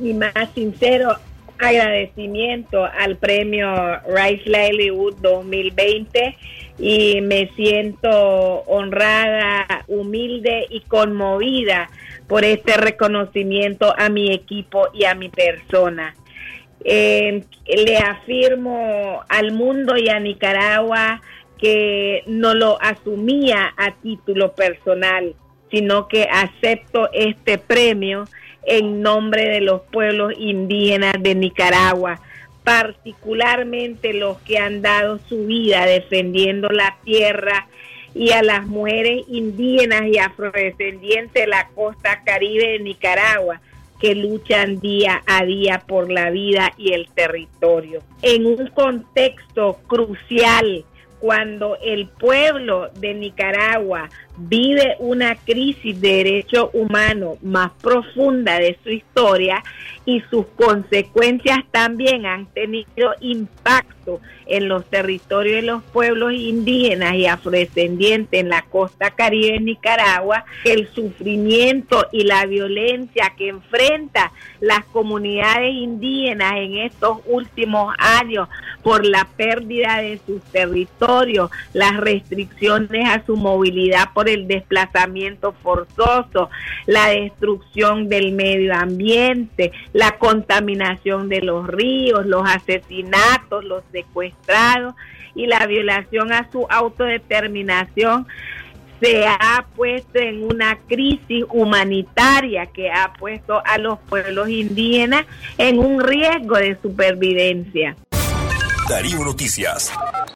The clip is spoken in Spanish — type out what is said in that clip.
mi más sincero agradecimiento al premio Rice Livelihood 2020 y me siento honrada, humilde y conmovida por este reconocimiento a mi equipo y a mi persona. Eh, le afirmo al mundo y a Nicaragua que no lo asumía a título personal, sino que acepto este premio en nombre de los pueblos indígenas de Nicaragua, particularmente los que han dado su vida defendiendo la tierra y a las mujeres indígenas y afrodescendientes de la costa caribe de Nicaragua que luchan día a día por la vida y el territorio. En un contexto crucial cuando el pueblo de Nicaragua vive una crisis de derechos humanos más profunda de su historia y sus consecuencias también han tenido impacto en los territorios de los pueblos indígenas y afrodescendientes en la costa caribe de Nicaragua, el sufrimiento y la violencia que enfrenta las comunidades indígenas en estos últimos años por la pérdida de sus territorios, las restricciones a su movilidad por el desplazamiento forzoso, la destrucción del medio ambiente, la contaminación de los ríos, los asesinatos, los secuestrados y la violación a su autodeterminación se ha puesto en una crisis humanitaria que ha puesto a los pueblos indígenas en un riesgo de supervivencia. Darío Noticias.